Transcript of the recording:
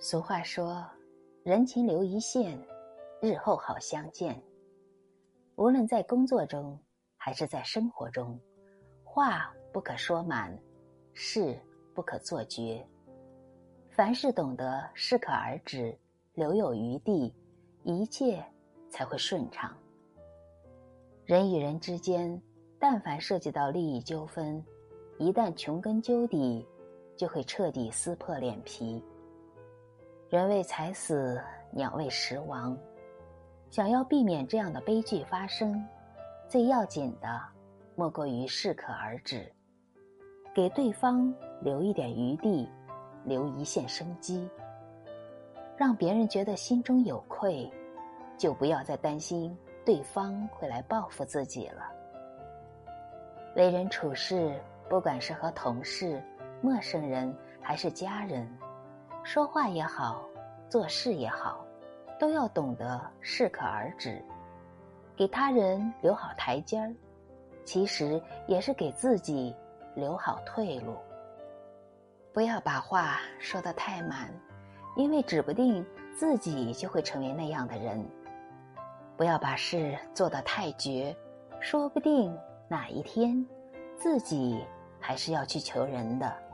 俗话说：“人情留一线，日后好相见。”无论在工作中还是在生活中，话不可说满，事不可做绝。凡事懂得适可而止，留有余地，一切才会顺畅。人与人之间，但凡涉及到利益纠纷，一旦穷根究底，就会彻底撕破脸皮。人为财死，鸟为食亡。想要避免这样的悲剧发生，最要紧的莫过于适可而止，给对方留一点余地，留一线生机，让别人觉得心中有愧，就不要再担心对方会来报复自己了。为人处事，不管是和同事、陌生人还是家人。说话也好，做事也好，都要懂得适可而止，给他人留好台阶儿，其实也是给自己留好退路。不要把话说得太满，因为指不定自己就会成为那样的人；不要把事做得太绝，说不定哪一天自己还是要去求人的。